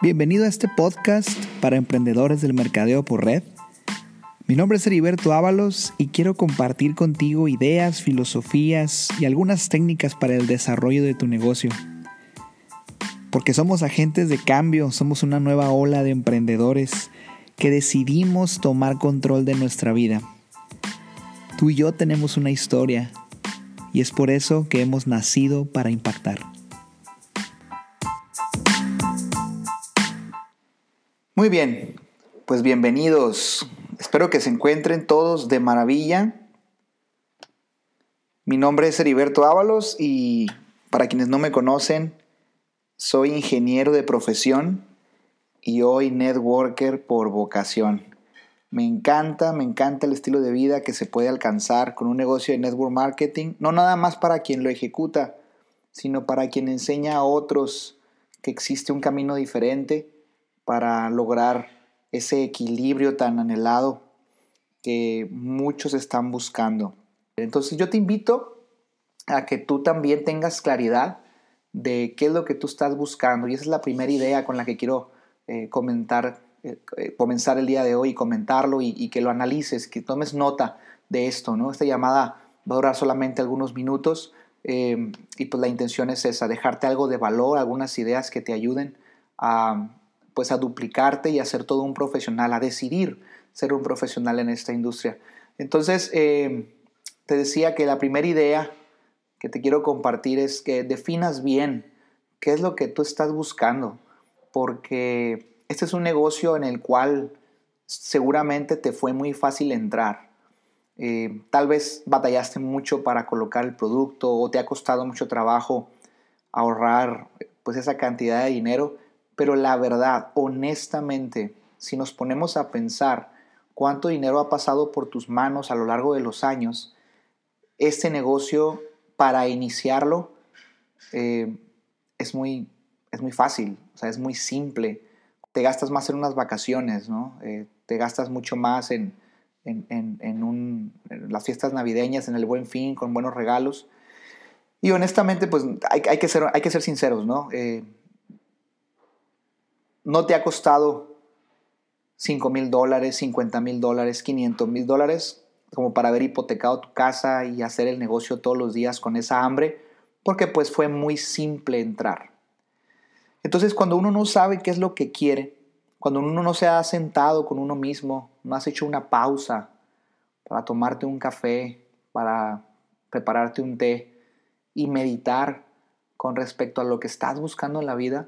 Bienvenido a este podcast para emprendedores del mercadeo por red. Mi nombre es Heriberto Ábalos y quiero compartir contigo ideas, filosofías y algunas técnicas para el desarrollo de tu negocio. Porque somos agentes de cambio, somos una nueva ola de emprendedores que decidimos tomar control de nuestra vida. Tú y yo tenemos una historia y es por eso que hemos nacido para impactar. Muy bien, pues bienvenidos. Espero que se encuentren todos de maravilla. Mi nombre es Heriberto Ábalos y para quienes no me conocen, soy ingeniero de profesión y hoy networker por vocación. Me encanta, me encanta el estilo de vida que se puede alcanzar con un negocio de network marketing, no nada más para quien lo ejecuta, sino para quien enseña a otros que existe un camino diferente para lograr ese equilibrio tan anhelado que muchos están buscando. Entonces yo te invito a que tú también tengas claridad de qué es lo que tú estás buscando y esa es la primera idea con la que quiero eh, comentar, eh, eh, comenzar el día de hoy y comentarlo y, que lo analices, que tomes nota de esto, ¿no? Esta llamada va a durar solamente algunos minutos y pues la intención es esa, dejarte algo de valor, algunas ideas que te ayuden a, pues a duplicarte y a ser todo un profesional, a decidir ser un profesional en esta industria. Entonces, eh, te decía que la primera idea que te quiero compartir es que definas bien qué es lo que tú estás buscando, porque este es un negocio en el cual seguramente te fue muy fácil entrar. Eh, tal vez batallaste mucho para colocar el producto o te ha costado mucho trabajo ahorrar pues esa cantidad de dinero pero la verdad, honestamente, si nos ponemos a pensar cuánto dinero ha pasado por tus manos a lo largo de los años, este negocio para iniciarlo eh, es, muy, es muy fácil, o sea, es muy simple. Te gastas más en unas vacaciones, ¿no? Eh, te gastas mucho más en, las fiestas navideñas, en el buen fin, con buenos regalos. Y honestamente, pues hay, que, ser, hay que ser sinceros, ¿no? Eh, no te ha costado 5 mil dólares, 50 mil dólares, 500 mil dólares como para haber hipotecado tu casa y hacer el negocio todos los días con esa hambre, porque pues fue muy simple entrar. Entonces cuando uno no sabe qué es lo que quiere, cuando uno no se ha sentado con uno mismo, no has hecho una pausa para tomarte un café, para prepararte un té y meditar con respecto a lo que estás buscando en la vida,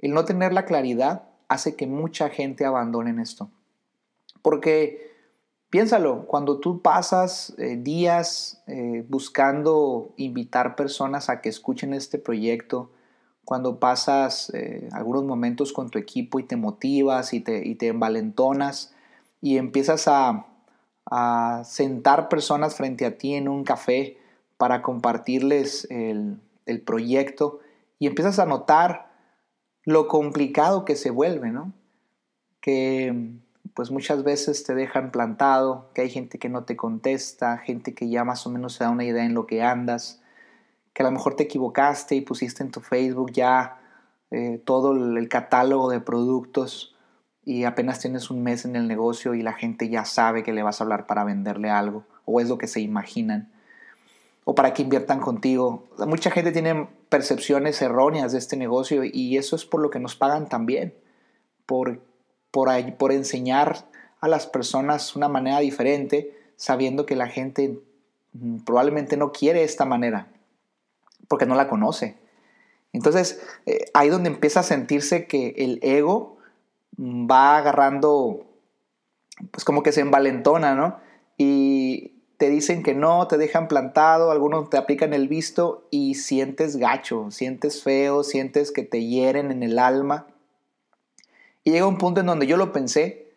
el no tener la claridad hace que mucha gente abandone esto. Porque piénsalo, cuando tú pasas eh, días eh, buscando invitar personas a que escuchen este proyecto, cuando pasas eh, algunos momentos con tu equipo y te motivas y te, envalentonas y empiezas a, sentar personas frente a ti en un café para compartirles el proyecto y empiezas a notar lo complicado que se vuelve, ¿no? Que pues muchas veces te dejan plantado, que hay gente que no te contesta, gente que ya más o menos se da una idea en lo que andas, que a lo mejor te equivocaste y pusiste en tu Facebook ya eh, todo el catálogo de productos y apenas tienes un mes en el negocio y la gente ya sabe que le vas a hablar para venderle algo, o es lo que se imaginan o para que inviertan contigo. Mucha gente tiene percepciones erróneas de este negocio y eso es por lo que nos pagan también, por, por, por enseñar a las personas una manera diferente, sabiendo que la gente mm, probablemente no quiere esta manera, porque no la conoce. Entonces, eh, ahí donde empieza a sentirse que el ego mm, va agarrando, pues como que se envalentona, ¿no? Y, te dicen que no, te dejan plantado, algunos te aplican el visto y sientes gacho, sientes feo, sientes que te hieren en el alma. Y llega un punto en donde yo lo pensé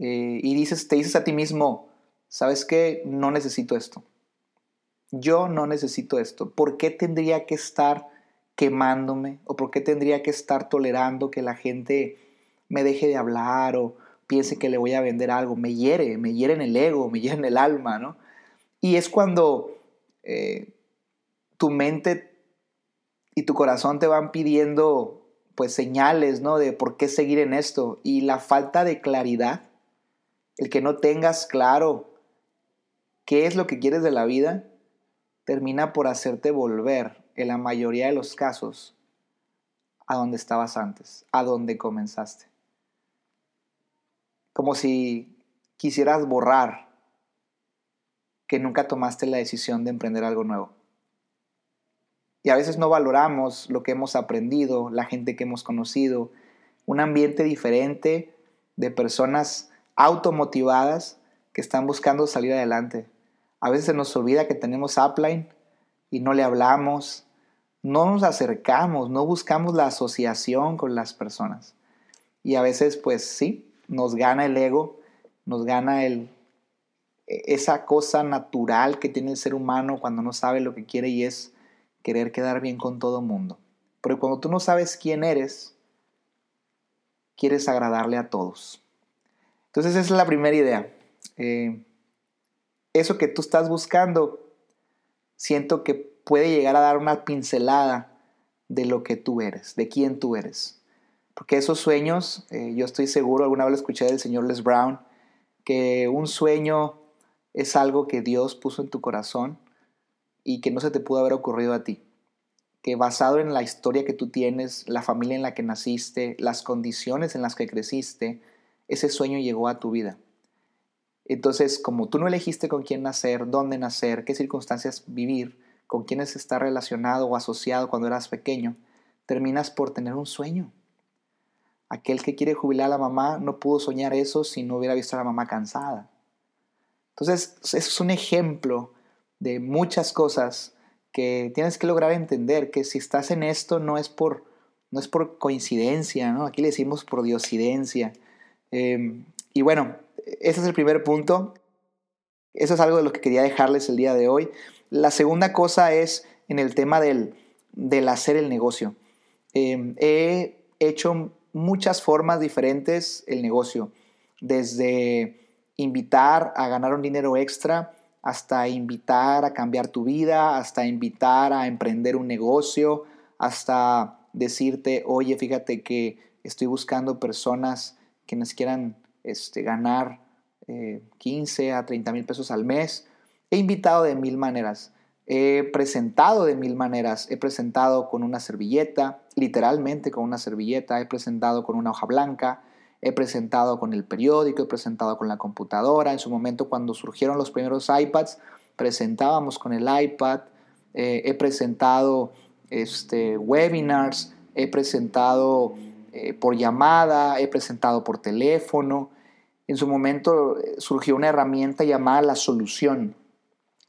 eh, y dices, te dices a ti mismo, ¿sabes qué? No necesito esto. Yo no necesito esto. ¿Por qué tendría que estar quemándome? ¿O por qué tendría que estar tolerando que la gente me deje de hablar o piense que le voy a vender algo? Me hiere, me hiere en el ego, me hiere en el alma, ¿no? Y es cuando eh, tu mente y tu corazón te van pidiendo pues señales, ¿no? De por qué seguir en esto. Y la falta de claridad, el que no tengas claro qué es lo que quieres de la vida, termina por hacerte volver, en la mayoría de los casos, a donde estabas antes, a donde comenzaste. Como si quisieras borrar que nunca tomaste la decisión de emprender algo nuevo. Y a veces no valoramos lo que hemos aprendido, la gente que hemos conocido, un ambiente diferente de personas automotivadas que están buscando salir adelante. A veces se nos olvida que tenemos upline y no le hablamos, no nos acercamos, no buscamos la asociación con las personas. Y a veces, pues sí, nos gana el ego, nos gana el, esa cosa natural que tiene el ser humano cuando no sabe lo que quiere y es querer quedar bien con todo mundo. Pero cuando tú no sabes quién eres, quieres agradarle a todos. Entonces esa es la primera idea. Eh, eso que tú estás buscando, siento que puede llegar a dar una pincelada de lo que tú eres, de quién tú eres. Porque esos sueños, eh, yo estoy seguro, alguna vez escuché del señor Les Brown, que un sueño es algo que Dios puso en tu corazón y que no se te pudo haber ocurrido a ti. Que basado en la historia que tú tienes, la familia en la que naciste, las condiciones en las que creciste, ese sueño llegó a tu vida. Entonces, como tú no elegiste con quién nacer, dónde nacer, qué circunstancias vivir, con quiénes estar relacionado o asociado cuando eras pequeño, terminas por tener un sueño. Aquel que quiere jubilar a la mamá no pudo soñar eso si no hubiera visto a la mamá cansada. Entonces, es un ejemplo de muchas cosas que tienes que lograr entender que si estás en esto no es por, no es por coincidencia, ¿no? Aquí le decimos por diosidencia. Em, y bueno, ese es el primer punto. Eso es algo de lo que quería dejarles el día de hoy. La segunda cosa es en el tema del, del hacer el negocio. Em, he hecho muchas formas diferentes el negocio, desde invitar a ganar un dinero extra hasta invitar a cambiar tu vida, hasta invitar a emprender un negocio, hasta decirte, oye, fíjate que estoy buscando personas que nos quieran este, ganar 15 eh, a 30 mil pesos al mes. He invitado de mil maneras, he presentado de mil maneras, he presentado con una servilleta, literalmente con una servilleta, he presentado con una hoja blanca, he presentado con el periódico, he presentado con la computadora. En su momento, cuando surgieron los primeros iPads, presentábamos con el iPad. Eh, he presentado este, webinars, he presentado eh, por llamada, he presentado por teléfono. En su momento eh, surgió una herramienta llamada La Solución,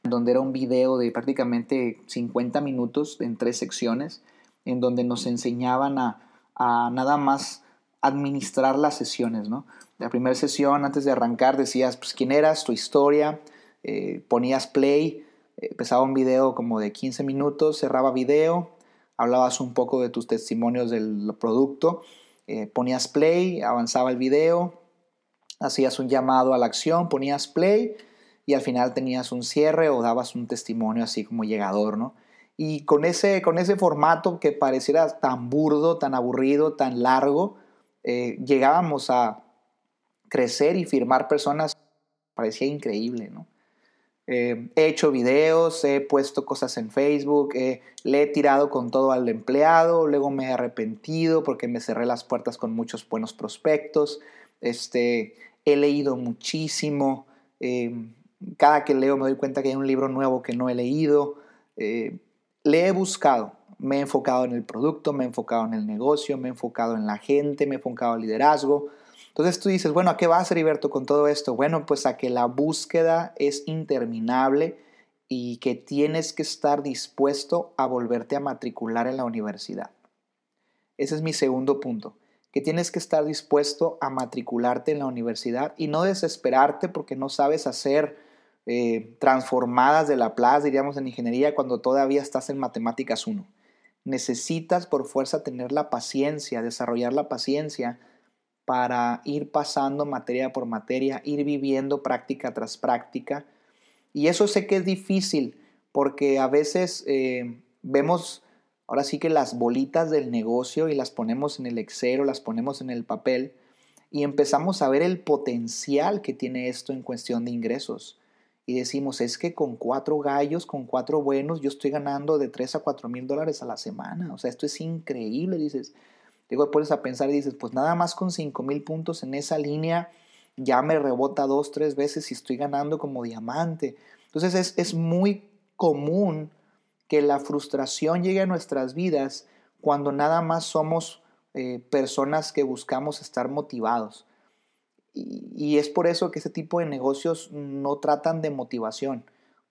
donde era un video de prácticamente 50 minutos en tres secciones, en donde nos enseñaban a, a nada más administrar las sesiones. La primera sesión, antes de arrancar, decías pues, quién eras, tu historia, eh, ponías play, eh, empezaba un video como de 15 minutos, cerraba video, hablabas un poco de tus testimonios del producto, eh, ponías play, avanzaba el video, hacías un llamado a la acción, ponías play y al final tenías un cierre o dabas un testimonio así como llegador, ¿no? Y con ese, con ese formato que pareciera tan burdo, tan aburrido, tan largo, eh, llegábamos a crecer y firmar personas, parecía increíble, ¿no? Eh, he hecho videos, he puesto cosas en Facebook, le he tirado con todo al empleado, luego me he arrepentido porque me cerré las puertas con muchos buenos prospectos, este, he leído muchísimo, eh, cada que leo me doy cuenta que hay un libro nuevo que no he leído, le he buscado, me he enfocado en el producto, me he enfocado en el negocio, me he enfocado en la gente, me he enfocado en liderazgo. Entonces tú dices, bueno, ¿a qué va a ser Heriberto con todo esto? Bueno, pues a que la búsqueda es interminable y que tienes que estar dispuesto a volverte a matricular en la universidad. Ese es mi segundo punto, que tienes que estar dispuesto a matricularte en la universidad y no desesperarte porque no sabes hacer eh, transformadas de la plaza, diríamos en ingeniería, cuando todavía estás en matemáticas 1 necesitas por fuerza tener la paciencia, desarrollar la paciencia para ir pasando materia por materia, ir viviendo práctica tras práctica. Y eso sé que es difícil porque a veces eh, vemos ahora sí que las bolitas del negocio y las ponemos en el Excel o las ponemos en el papel y empezamos a ver el potencial que tiene esto en cuestión de ingresos. Y decimos, es que con cuatro gallos, con cuatro buenos, yo estoy ganando de 3 a 4 mil dólares a la semana. O sea, esto es increíble, dices. Luego pones a pensar y dices, pues nada más con 5 mil puntos en esa línea, ya me rebota dos, tres veces y estoy ganando como diamante. Entonces es, es muy común que la frustración llegue a nuestras vidas cuando nada más somos eh, personas que buscamos estar motivados. Y, es por eso que ese tipo de negocios no tratan de motivación.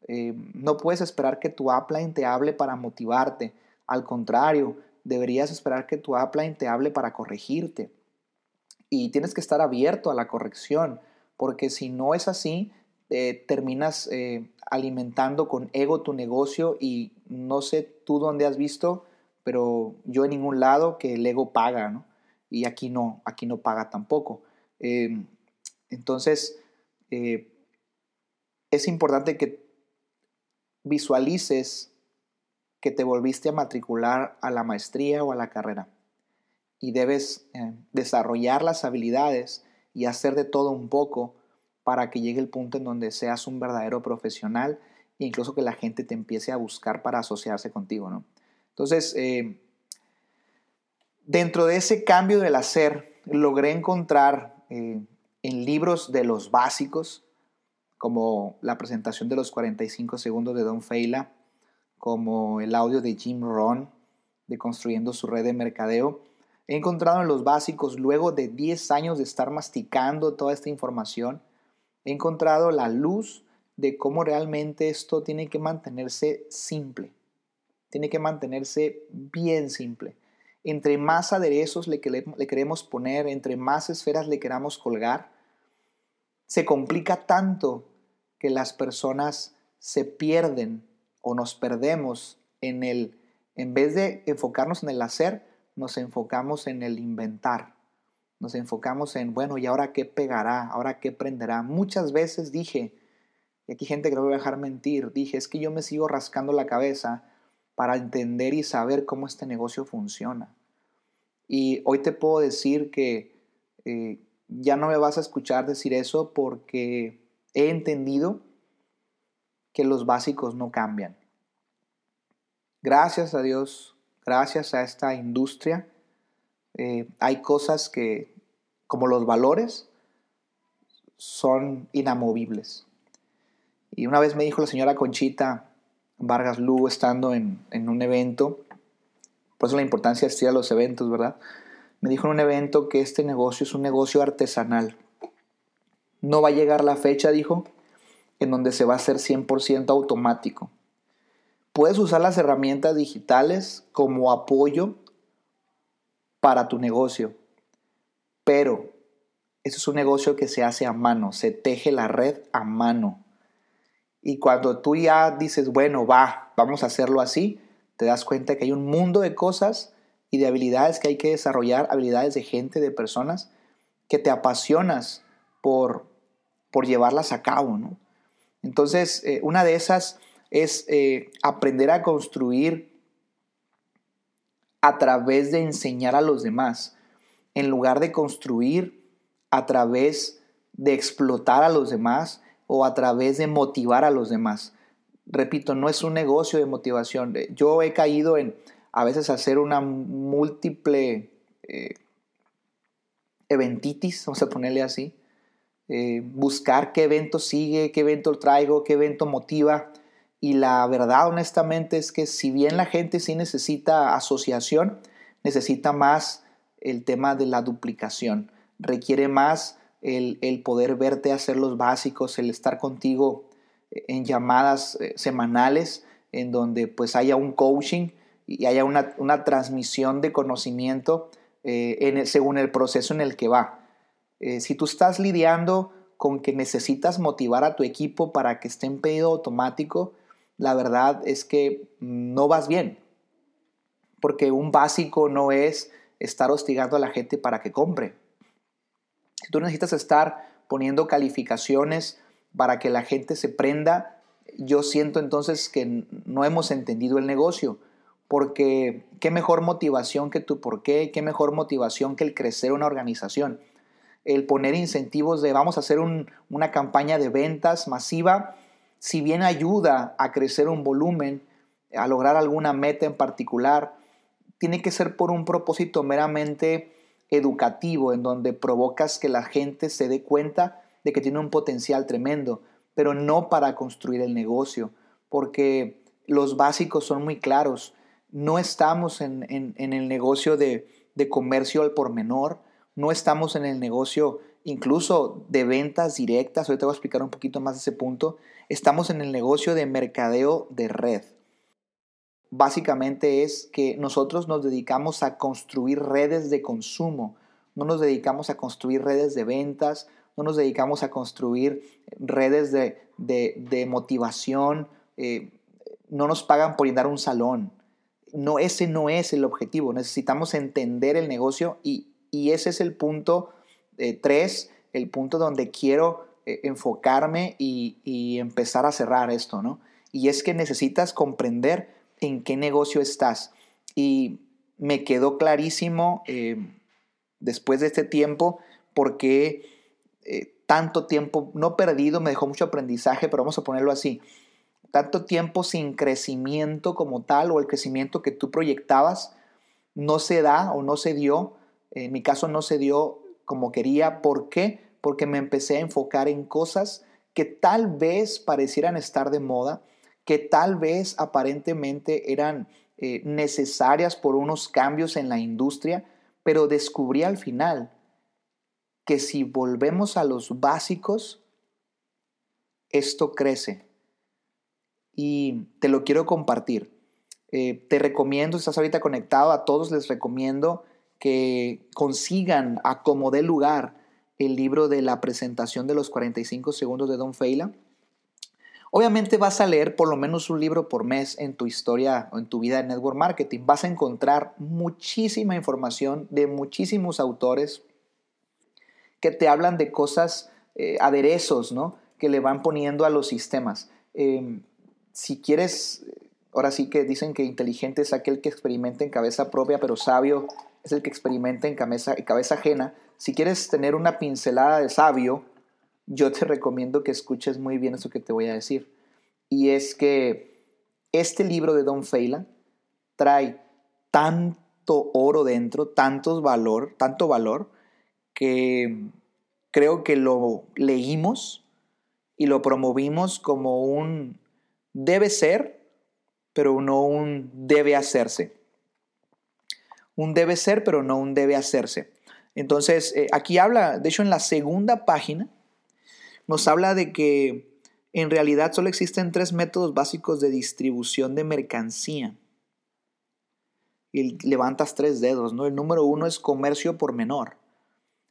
Eh, no puedes esperar que tu upline te hable para motivarte. Al contrario, deberías esperar que tu upline te hable para corregirte. Y tienes que estar abierto a la corrección, porque si no es así, eh, terminas alimentando con ego tu negocio y no sé tú dónde has visto, pero yo en ningún lado que el ego paga, ¿no? Y aquí no, aquí no paga tampoco. Em, entonces, eh, es importante que visualices que te volviste a matricular a la maestría o a la carrera y debes eh, desarrollar las habilidades y hacer de todo un poco para que llegue el punto en donde seas un verdadero profesional e incluso que la gente te empiece a buscar para asociarse contigo, ¿no? Entonces, eh, dentro de ese cambio del hacer, logré encontrar en libros de los básicos, como la presentación de los 45 segundos de Don Feila, como el audio de Jim Ron, de Construyendo su red de mercadeo, he encontrado en los básicos, luego de 10 años de estar masticando toda esta información, he encontrado la luz de cómo realmente esto tiene que mantenerse simple. Tiene que mantenerse bien simple. Entre más aderezos le, le queremos poner, entre más esferas le queramos colgar, se complica tanto que las personas se pierden o nos perdemos en el, en vez de enfocarnos en el hacer, nos enfocamos en el inventar. Nos enfocamos en, bueno, ¿y ahora qué pegará? ¿Ahora qué prenderá? Muchas veces dije, y aquí gente que no voy a dejar mentir, dije, es que yo me sigo rascando la cabeza para entender y saber cómo este negocio funciona. Y hoy te puedo decir que eh, ya no me vas a escuchar decir eso porque he entendido que los básicos no cambian. Gracias a Dios, gracias a esta industria, eh, hay cosas que, como los valores, son inamovibles. Y una vez me dijo la señora Conchita Vargas Lugo estando en, un evento, por eso la importancia de ir los eventos, ¿verdad? Me dijo en un evento que este negocio es un negocio artesanal. No va a llegar la fecha, dijo, en donde se va a hacer 100% automático. Puedes usar las herramientas digitales como apoyo para tu negocio, pero eso es un negocio que se hace a mano, se teje la red a mano. Y cuando tú ya dices, bueno, va, vamos a hacerlo así, te das cuenta que hay un mundo de cosas y de habilidades que hay que desarrollar, habilidades de gente, de personas, que te apasionas por, por llevarlas a cabo. ¿no? Entonces, eh, una de esas es eh, aprender a construir a través de enseñar a los demás, en lugar de construir a través de explotar a los demás o a través de motivar a los demás. Repito, no es un negocio de motivación. Yo he caído en a veces hacer una múltiple eh, eventitis, vamos a ponerle así, eh, buscar qué evento sigue, qué evento traigo, qué evento motiva. Y la verdad, honestamente, es que si bien la gente sí necesita asociación, necesita más el tema de la duplicación, requiere más el, poder verte hacer los básicos, el estar contigo en llamadas eh, semanales, en donde pues haya un coaching y haya una, transmisión de conocimiento eh, según el proceso en el que va. Eh, si tú estás lidiando con que necesitas motivar a tu equipo para que esté en pedido automático, la verdad es que no vas bien. Porque un básico no es estar hostigando a la gente para que compre. Si tú necesitas estar poniendo calificaciones para que la gente se prenda, yo siento entonces que no hemos entendido el negocio, porque qué mejor motivación que tu por qué, qué mejor motivación que el crecer una organización. El poner incentivos de vamos a hacer una campaña de ventas masiva, si bien ayuda a crecer un volumen, a lograr alguna meta en particular, tiene que ser por un propósito meramente educativo, en donde provocas que la gente se dé cuenta de que tiene un potencial tremendo, pero no para construir el negocio, porque los básicos son muy claros. No estamos en, el negocio de, comercio al por menor, no estamos en el negocio incluso de ventas directas, ahorita voy a explicar un poquito más ese punto, estamos en el negocio de mercadeo de red básicamente es que nosotros nos dedicamos a construir redes de consumo, no nos dedicamos a construir redes de ventas, no nos dedicamos a construir redes de, motivación, eh, no nos pagan por dar un salón. No, ese no es el objetivo, necesitamos entender el negocio y, ese es el punto 3, eh, el punto donde quiero eh, enfocarme y, y empezar a cerrar esto, ¿no? Y es que necesitas comprender en qué negocio estás. Y me quedó clarísimo eh, después de este tiempo porque tanto tiempo, no perdido, me dejó mucho aprendizaje, pero vamos a ponerlo así, tanto tiempo sin crecimiento como tal o el crecimiento que tú proyectabas no se da o no se dio, en mi caso no se dio como quería, ¿por qué? Porque me empecé a enfocar en cosas que tal vez parecieran estar de moda, que tal vez aparentemente eran eh, necesarias por unos cambios en la industria, pero descubrí al final que si volvemos a los básicos, esto crece. Y te lo quiero compartir. Eh, te recomiendo, si estás ahorita conectado, a todos les recomiendo que consigan a como dé lugar el libro de la presentación de los 45 segundos de Don Feila. Obviamente vas a leer por lo menos un libro por mes en tu historia o en tu vida de network marketing. Vas a encontrar muchísima información de muchísimos autores que te hablan de cosas, eh, aderezos, ¿no? Que le van poniendo a los sistemas. Em, si quieres, ahora sí que dicen que inteligente es aquel que experimenta en cabeza propia, pero sabio es el que experimenta en cabeza, cabeza ajena. Si quieres tener una pincelada de sabio, yo te recomiendo que escuches muy bien eso que te voy a decir. Y es que este libro de Don Feila trae tanto oro dentro, tantos valor, tanto valor, que creo que lo leímos y lo promovimos como un debe ser, pero no un debe hacerse. Un debe ser, pero no un debe hacerse. Entonces, eh, aquí habla, de hecho en la segunda página, nos habla de que en realidad solo existen tres métodos básicos de distribución de mercancía. Y levantas tres dedos, ¿no? El número uno es comercio por menor.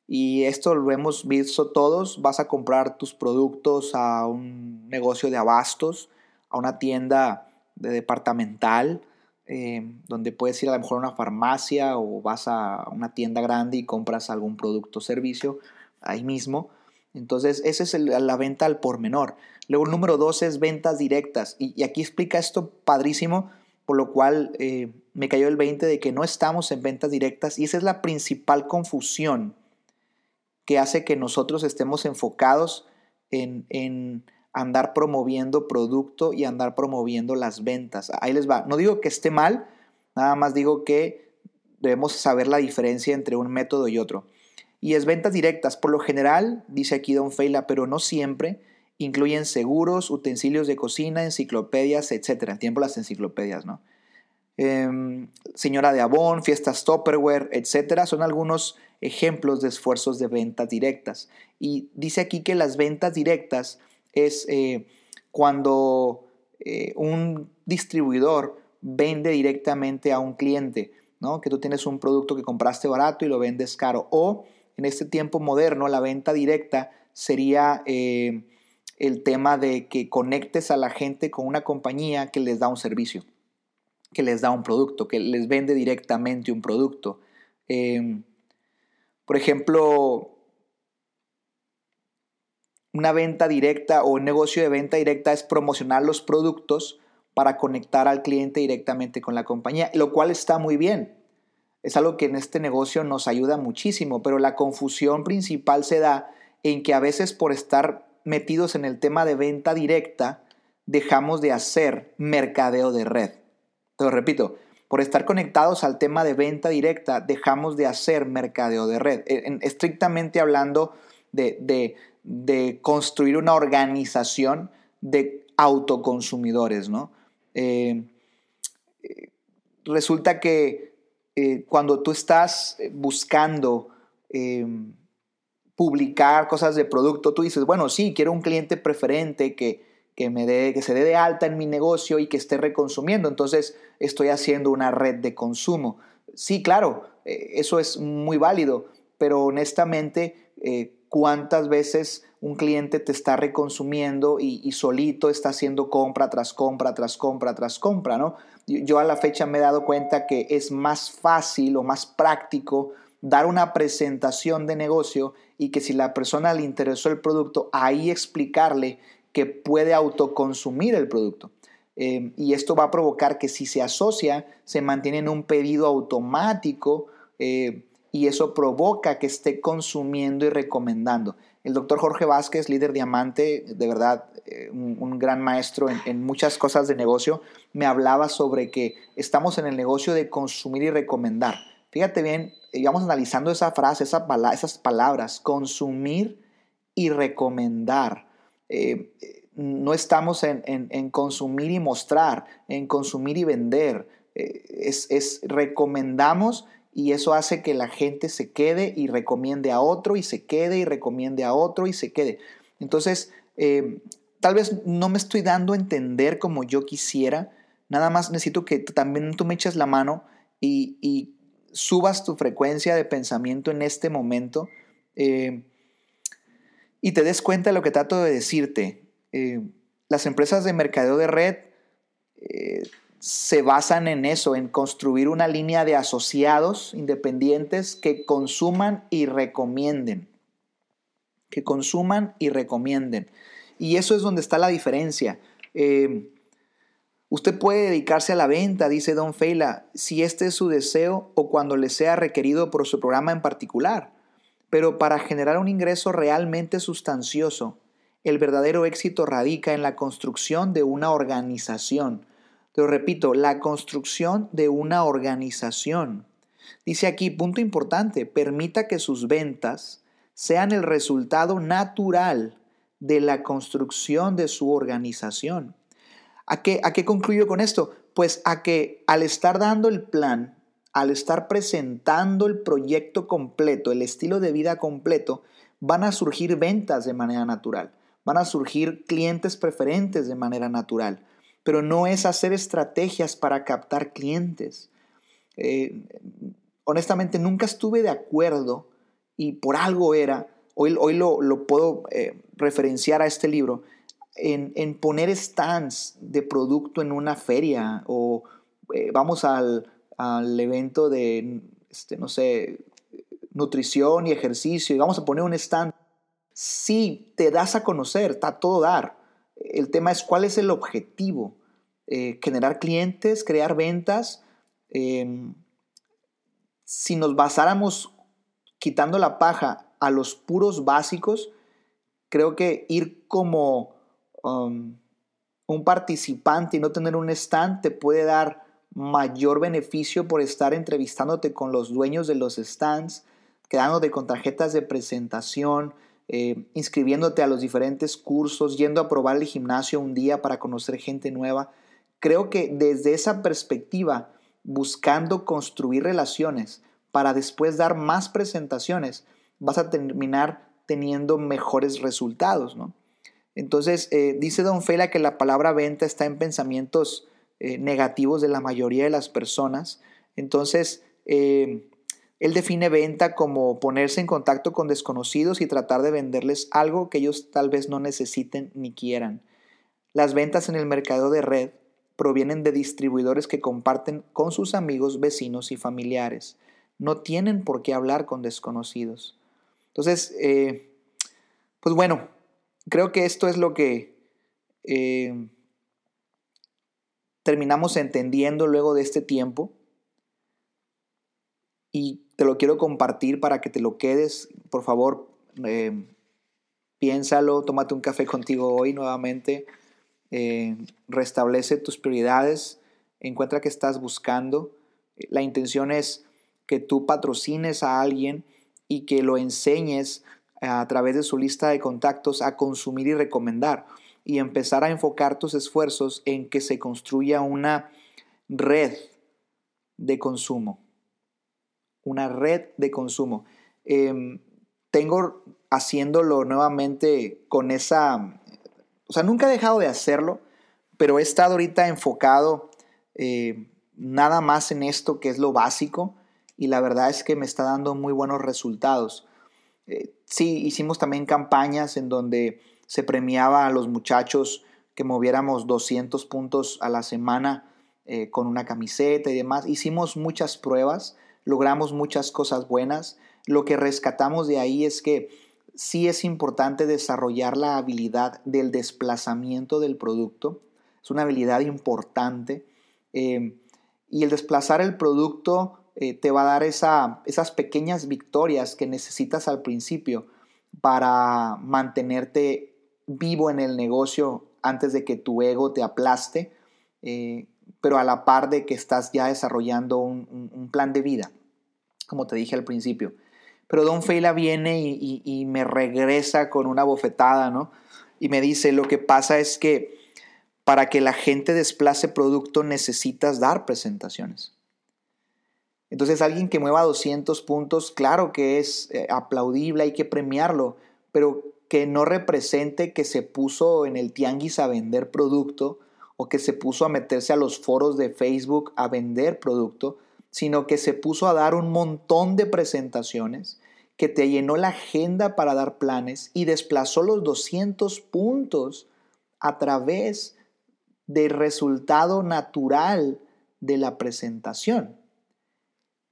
Y esto lo hemos visto todos. Vas a comprar tus productos a un negocio de abastos, a una tienda de departamental, eh, donde puedes ir a lo mejor a una farmacia o vas a una tienda grande y compras algún producto o servicio ahí mismo. Entonces, esa es la venta al por menor. Luego, el número dos es ventas directas. Y, aquí explica esto padrísimo, por lo cual eh, me cayó el 20 de que no estamos en ventas directas. Y esa es la principal confusión que hace que nosotros estemos enfocados en, en andar promoviendo producto y andar promoviendo las ventas. Ahí les va. No digo que esté mal, nada más digo que debemos saber la diferencia entre un método y otro. Y es ventas directas. Por lo general, dice aquí Don Feila, pero no siempre, incluyen seguros, utensilios de cocina, enciclopedias, etc. En tiempo las enciclopedias, ¿no? Em, señora de Avon, fiestas Topperware, etc. Son algunos ejemplos de esfuerzos de ventas directas. Y dice aquí que las ventas directas es eh, cuando eh, un distribuidor vende directamente a un cliente, ¿no? Que tú tienes un producto que compraste barato y lo vendes caro. O en este tiempo moderno, la venta directa sería eh, el tema de que conectes a la gente con una compañía que les da un servicio, que les da un producto, que les vende directamente un producto. Em, por ejemplo, una venta directa o un negocio de venta directa es promocionar los productos para conectar al cliente directamente con la compañía, lo cual está muy bien. Es algo que en este negocio nos ayuda muchísimo, pero la confusión principal se da en que a veces por estar metidos en el tema de venta directa, dejamos de hacer mercadeo de red. Te lo repito, por estar conectados al tema de venta directa, dejamos de hacer mercadeo de red. estrictamente hablando de, construir una organización de autoconsumidores, ¿no? Eh, resulta que eh, cuando tú estás buscando em, publicar cosas de producto, tú dices, bueno, sí, quiero un cliente preferente que, que, me que se dé de alta en mi negocio y que esté reconsumiendo. Entonces estoy haciendo una red de consumo. Sí, claro, eh, eso es muy válido, pero honestamente, ¿cuántas veces un cliente te está reconsumiendo y, solito está haciendo compra tras compra, tras compra, tras compra, ¿no? Yo a la fecha me he dado cuenta que es más fácil o más práctico dar una presentación de negocio y que si la persona le interesó el producto, ahí explicarle que puede autoconsumir el producto. Eh, y esto va a provocar que si se asocia, se mantiene en un pedido automático eh, y eso provoca que esté consumiendo y recomendando. El doctor Jorge Vázquez, líder diamante, de verdad, eh, un, gran maestro en, en, muchas cosas de negocio, me hablaba sobre que estamos en el negocio de consumir y recomendar. Fíjate bien, íbamos analizando esa frase, esa esas palabras, consumir y recomendar. Eh, no estamos en, consumir y mostrar, en consumir y vender. Eh, es, recomendamos y eso hace que la gente se quede y recomiende a otro y se quede y recomiende a otro y se quede. Entonces, eh, tal vez no me estoy dando a entender como yo quisiera. Nada más necesito que también tú me eches la mano y, subas tu frecuencia de pensamiento en este momento y te des cuenta de lo que trato de decirte. Eh, las empresas de mercadeo de red eh, se basan en eso, en construir una línea de asociados independientes que consuman y recomienden. Que consuman y recomienden. Y eso es donde está la diferencia. Eh, usted puede dedicarse a la venta, dice Don Feila, si este es su deseo o cuando le sea requerido por su programa en particular. Pero para generar un ingreso realmente sustancioso, el verdadero éxito radica en la construcción de una organización. Te repito, la construcción de una organización. Dice aquí, punto importante, permita que sus ventas sean el resultado natural de la construcción de su organización. ¿A qué, ¿A qué concluyo con esto? Pues a que al estar dando el plan, al estar presentando el proyecto completo, el estilo de vida completo, van a surgir ventas de manera natural van a surgir clientes preferentes de manera natural, pero no es hacer estrategias para captar clientes. Eh, honestamente, nunca estuve de acuerdo y por algo era, hoy, hoy lo, puedo eh, referenciar a este libro, en, poner stands de producto en una feria o eh, vamos al, evento de, este, no sé, nutrición y ejercicio y vamos a poner un stand Sí, te das a conocer, está todo dar. El tema es cuál es el objetivo. Eh, generar clientes, crear ventas. Em, si nos basáramos quitando la paja a los puros básicos, creo que ir como um, un participante y no tener un stand te puede dar mayor beneficio por estar entrevistándote con los dueños de los stands, quedándote con tarjetas de presentación, eh, inscribiéndote a los diferentes cursos, yendo a probar el gimnasio un día para conocer gente nueva. Creo que desde esa perspectiva, buscando construir relaciones para después dar más presentaciones, vas a terminar teniendo mejores resultados. Entonces, eh, dice Don Fela que la palabra venta está en pensamientos eh, negativos de la mayoría de las personas. Entonces, él define venta como ponerse en contacto con desconocidos y tratar de venderles algo que ellos tal vez no necesiten ni quieran. Las ventas en el mercado de red provienen de distribuidores que comparten con sus amigos, vecinos y familiares. No tienen por qué hablar con desconocidos. Entonces, eh, pues bueno, creo que esto es lo que eh, terminamos entendiendo luego de este tiempo y te lo quiero compartir para que te lo quedes. Por favor, eh, piénsalo, tómate un café contigo hoy nuevamente, eh, restablece tus prioridades, encuentra qué estás buscando. La intención es que tú patrocines a alguien y que lo enseñes a través de su lista de contactos a consumir y recomendar y empezar a enfocar tus esfuerzos en que se construya una red de consumo. Una red de consumo. Em, tengo haciéndolo nuevamente con esa... O sea, nunca he dejado de hacerlo, pero he estado ahorita enfocado eh, nada más en esto que es lo básico y la verdad es que me está dando muy buenos resultados. Eh, sí, hicimos también campañas en donde se premiaba a los muchachos que moviéramos 200 puntos a la semana eh, con una camiseta y demás. Hicimos muchas pruebas, logramos muchas cosas buenas. Lo que rescatamos de ahí es que sí es importante desarrollar la habilidad del desplazamiento del producto. Es una habilidad importante. Eh, y el desplazar el producto eh, te va a dar esas pequeñas victorias que necesitas al principio para mantenerte vivo en el negocio antes de que tu ego te aplaste, eh, pero a la par de que estás ya desarrollando un, plan de vida, como te dije al principio. Pero Don Feila viene y, y, me regresa con una bofetada, ¿no? Y me dice, lo que pasa es que para que la gente desplace producto necesitas dar presentaciones. Entonces alguien que mueva 200 puntos, claro que es eh, aplaudible, hay que premiarlo, pero que no represente que se puso en el tianguis a vender producto que se puso a meterse a los foros de Facebook a vender producto, sino que se puso a dar un montón de presentaciones, que te llenó la agenda para dar planes y desplazó los 200 puntos a través del resultado natural de la presentación.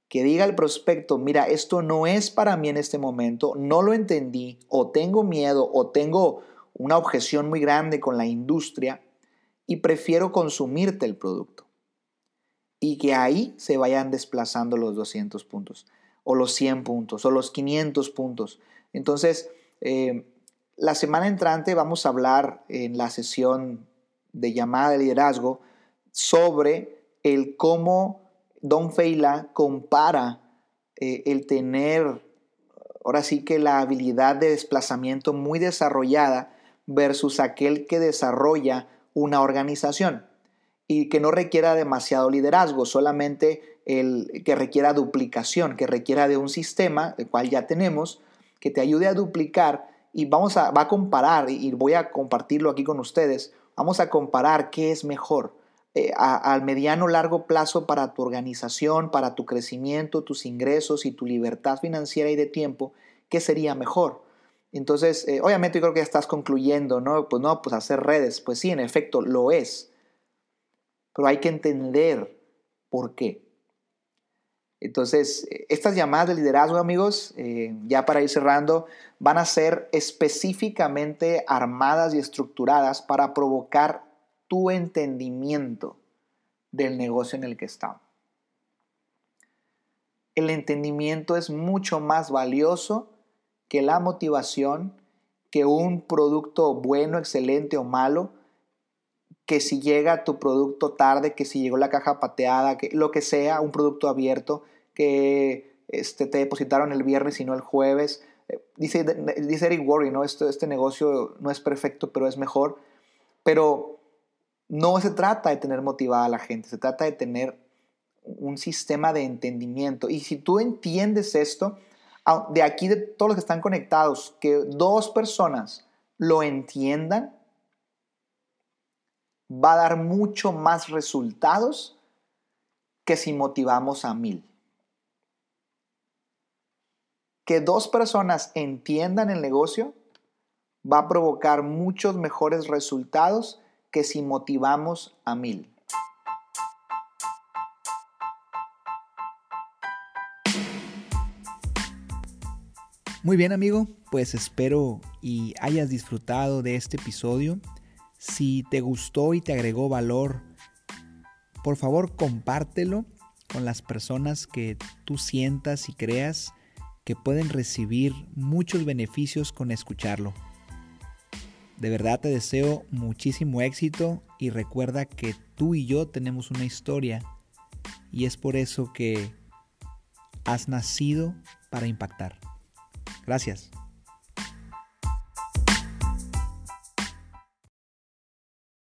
Que diga el prospecto, mira, esto no es para mí en este momento, no lo entendí, o tengo miedo, o tengo una objeción muy grande con la industria y prefiero consumirte el producto. Y que ahí se vayan desplazando los 200 puntos, o los 100 puntos, o los 500 puntos. Entonces, eh, la semana entrante vamos a hablar en la sesión de llamada de liderazgo sobre el cómo Don Feila compara eh, el tener, ahora sí que la habilidad de desplazamiento muy desarrollada versus aquel que desarrolla una organización y que no requiera demasiado liderazgo, solamente el que requiera duplicación, que requiera de un sistema, el cual ya tenemos, que te ayude a duplicar y vamos a, va a comparar y voy a compartirlo aquí con ustedes, vamos a comparar qué es mejor, eh, al mediano largo plazo para tu organización, para tu crecimiento, tus ingresos y tu libertad financiera y de tiempo, ¿qué sería mejor? Entonces, eh, obviamente yo creo que ya estás concluyendo, ¿no? Pues no, pues hacer redes, pues sí, en efecto, lo es. Pero hay que entender por qué. Entonces, estas llamadas de liderazgo, amigos, eh, ya para ir cerrando, van a ser específicamente armadas y estructuradas para provocar tu entendimiento del negocio en el que estamos. El entendimiento es mucho más valioso que la motivación, que un producto bueno, excelente o malo, que si llega tu producto tarde, que si llegó la caja pateada, que lo que sea, un producto abierto, que este, te depositaron el viernes y no el jueves. Eh, dice, dice Eric Worry, ¿no? Este, este negocio no es perfecto, pero es mejor. Pero no se trata de tener motivada a la gente, se trata de tener un sistema de entendimiento. Y si tú entiendes esto, de aquí de todos los que están conectados, que dos personas lo entiendan, va a dar mucho más resultados que si motivamos a mil. Que dos personas entiendan el negocio va a provocar muchos mejores resultados que si motivamos a mil. Muy bien amigo, pues espero y hayas disfrutado de este episodio. Si te gustó y te agregó valor, por favor compártelo con las personas que tú sientas y creas que pueden recibir muchos beneficios con escucharlo. De verdad te deseo muchísimo éxito y recuerda que tú y yo tenemos una historia y es por eso que has nacido para impactar. Gracias.